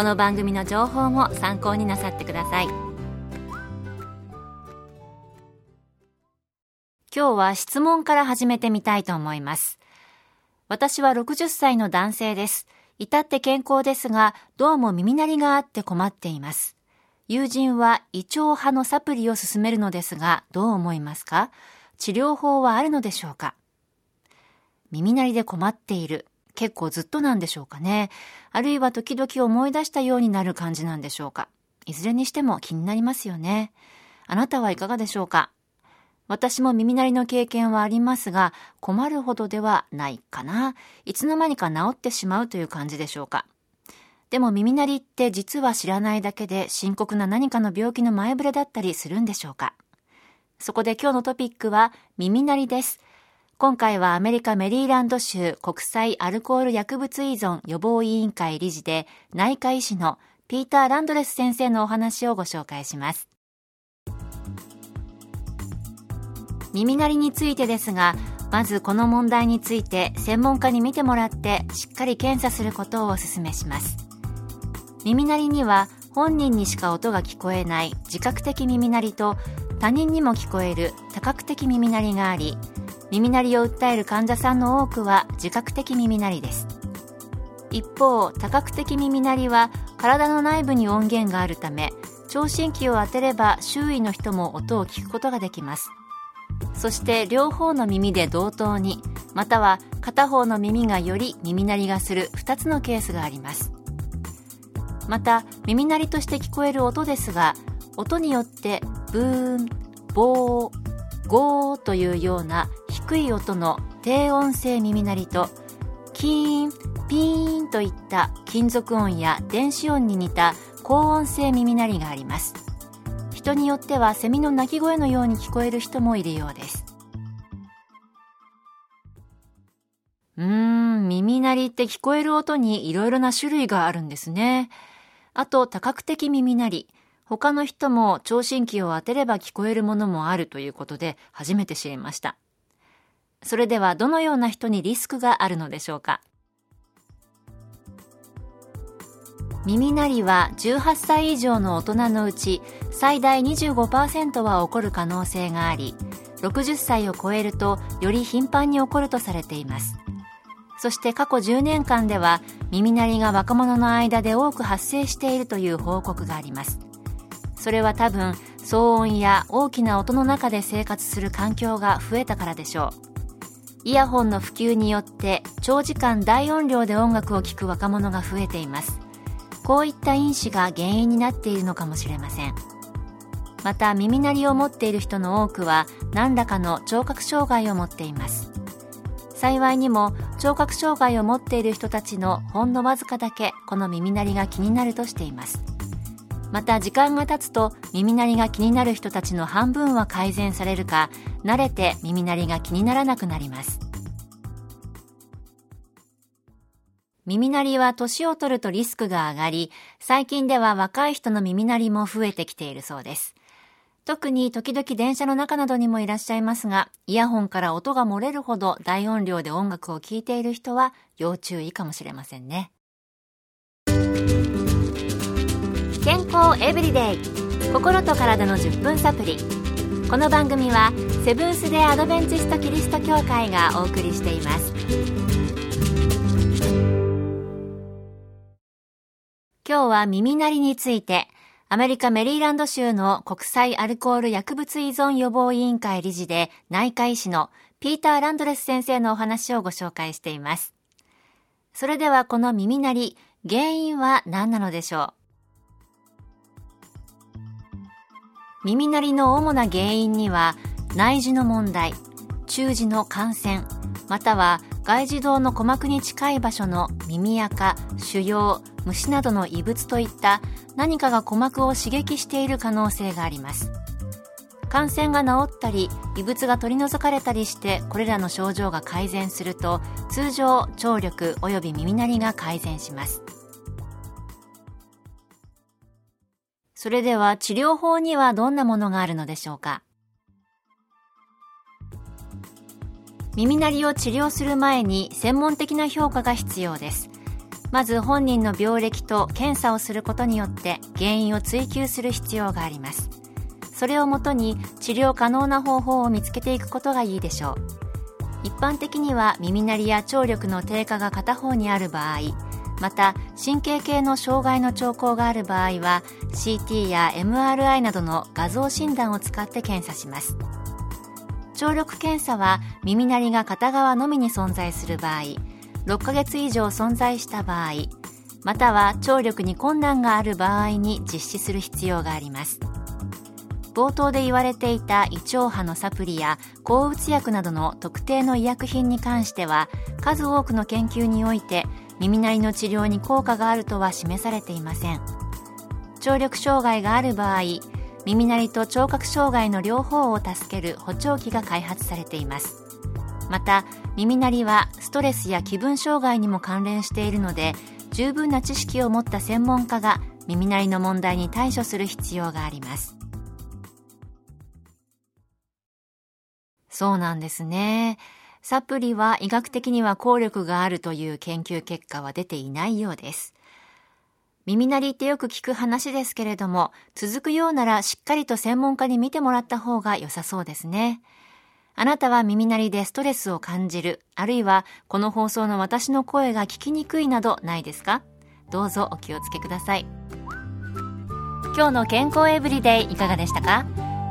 この番組の情報も参考になさってください。今日は質問から始めてみたいと思います。私は60歳の男性です。至って健康ですがどうも耳鳴りがあって困っています。友人は胃腸派のサプリを勧めるのですがどう思いますか？治療法はあるのでしょうか？耳鳴りで困っている。結構ずっとなんでしょうかね。あるいは時々思い出したようになる感じなんでしょうか。いずれにしても気になりますよね。あなたはいかがでしょうか私も耳鳴りの経験はありますが、困るほどではないかな。いつの間にか治ってしまうという感じでしょうか。でも耳鳴りって実は知らないだけで深刻な何かの病気の前触れだったりするんでしょうか。そこで今日のトピックは耳鳴りです。今回はアメリカメリーランド州国際アルコール薬物依存予防委員会理事で内科医師のピーター・ランドレス先生のお話をご紹介します。耳鳴りについてですが、まずこの問題について専門家に見てもらってしっかり検査することをお勧めします。耳鳴りには本人にしか音が聞こえない自覚的耳鳴りと他人にも聞こえる多角的耳鳴りがあり耳鳴りを訴える患者さんの多くは自覚的耳鳴りです。一方多角的耳鳴りは体の内部に音源があるため聴診器を当てれば周囲の人も音を聞くことができます。そして両方の耳で同等にまたは片方の耳がより耳鳴りがする2つのケースがあります。また耳鳴りとして聞こえる音ですが音によってブーンボーゴーというような低い音の低音性耳鳴りとキーン、ピーンといった金属音や電子音に似た高音性耳鳴りがあります人によってはセミの鳴き声のように聞こえる人もいるようですうーん、耳鳴りって聞こえる音にいろいろな種類があるんですね。あと多角的耳鳴り。他の人も聴診器を当てれば聞こえるものもあるということで初めて知りました。それではどのような人にリスクがあるのでしょうか？耳鳴りは18歳以上の大人のうち最大25%は起こる可能性があり60歳を超えるとより頻繁に起こるとされています。そして過去10年間では耳鳴りが若者の間で多く発生しているという報告があります。それは多分騒音や大きな音の中で生活する環境が増えたからでしょう。イヤホンの普及によって長時間大音量で音楽を聴く若者が増えています。こういった因子が原因になっているのかもしれません。また耳鳴りを持っている人の多くは何らかの聴覚障害を持っています。幸いにも聴覚障害を持っている人たちのほんのわずかだけこの耳鳴りが気になるとしています。また時間が経つと耳鳴りが気になる人たちの半分は改善されるか慣れて耳鳴りが気にならなくなります耳鳴りは年を取るとリスクが上がり最近では若い人の耳鳴りも増えてきているそうです特に時々電車の中などにもいらっしゃいますが、イヤホンから音が漏れるほど大音量で音楽を聴いている人は要注意かもしれませんね。エブリデイ心と体の10分サプリこの番組はセブンス・デ・アドベンチスト・キリスト教会がお送りしています。今日は耳鳴りについてアメリカメリーランド州の国際アルコール薬物依存予防委員会理事で内科医師のピーター・ランドレス先生のお話をご紹介しています。それではこの耳鳴り、原因は何なのでしょう？耳鳴りの主な原因には内耳の問題、中耳の感染、または外耳道の鼓膜に近い場所の耳垢、腫瘍、虫などの異物といった何かが鼓膜を刺激している可能性があります。感染が治ったり異物が取り除かれたりしてこれらの症状が改善すると通常聴力及び耳鳴りが改善します。それでは治療法にはどんなものがあるのでしょうか？耳鳴りを治療する前に専門的な評価が必要です。まず本人の病歴と検査をすることによって原因を追求する必要があります。それをもとに治療可能な方法を見つけていくことがいいでしょう。一般的には耳鳴りや聴力の低下が片方にある場合また神経系の障害の兆候がある場合は CT や MRI などの画像診断を使って検査します。聴力検査は耳鳴りが片側のみに存在する場合6ヶ月以上存在した場合または聴力に困難がある場合に実施する必要があります。冒頭で言われていた胃腸波のサプリや抗うつ薬などの特定の医薬品に関しては数多くの研究において耳鳴りの治療に効果があるとは示されていません。聴力障害がある場合耳鳴りと聴覚障害の両方を助ける補聴器が開発されています。また耳鳴りはストレスや気分障害にも関連しているので十分な知識を持った専門家が耳鳴りの問題に対処する必要があります。そうなんですね。サプリは医学的には効力があるという研究結果は出ていないようです。耳鳴りってよく聞く話ですけれども続くようならしっかりと専門家に見てもらった方が良さそうですね。あなたは耳鳴りでストレスを感じる、あるいはこの放送の私の声が聞きにくいなどないですか？どうぞお気をつけください。今日の健康エブリデイいかがでしたか？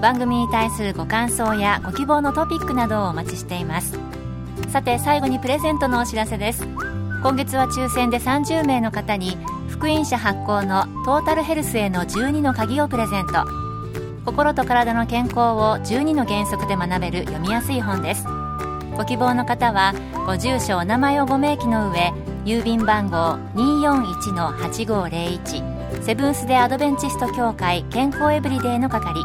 番組に対するご感想やご希望のトピックなどをお待ちしています。さて最後にプレゼントのお知らせです。今月は抽選で30名の方に福音社発行のトータルヘルスへの12の鍵をプレゼント。心と体の健康を12の原則で学べる読みやすい本ですご希望の方はご住所お名前をご明記の上郵便番号241-8501セブンス・デ・アドベンチスト協会健康エブリデイの係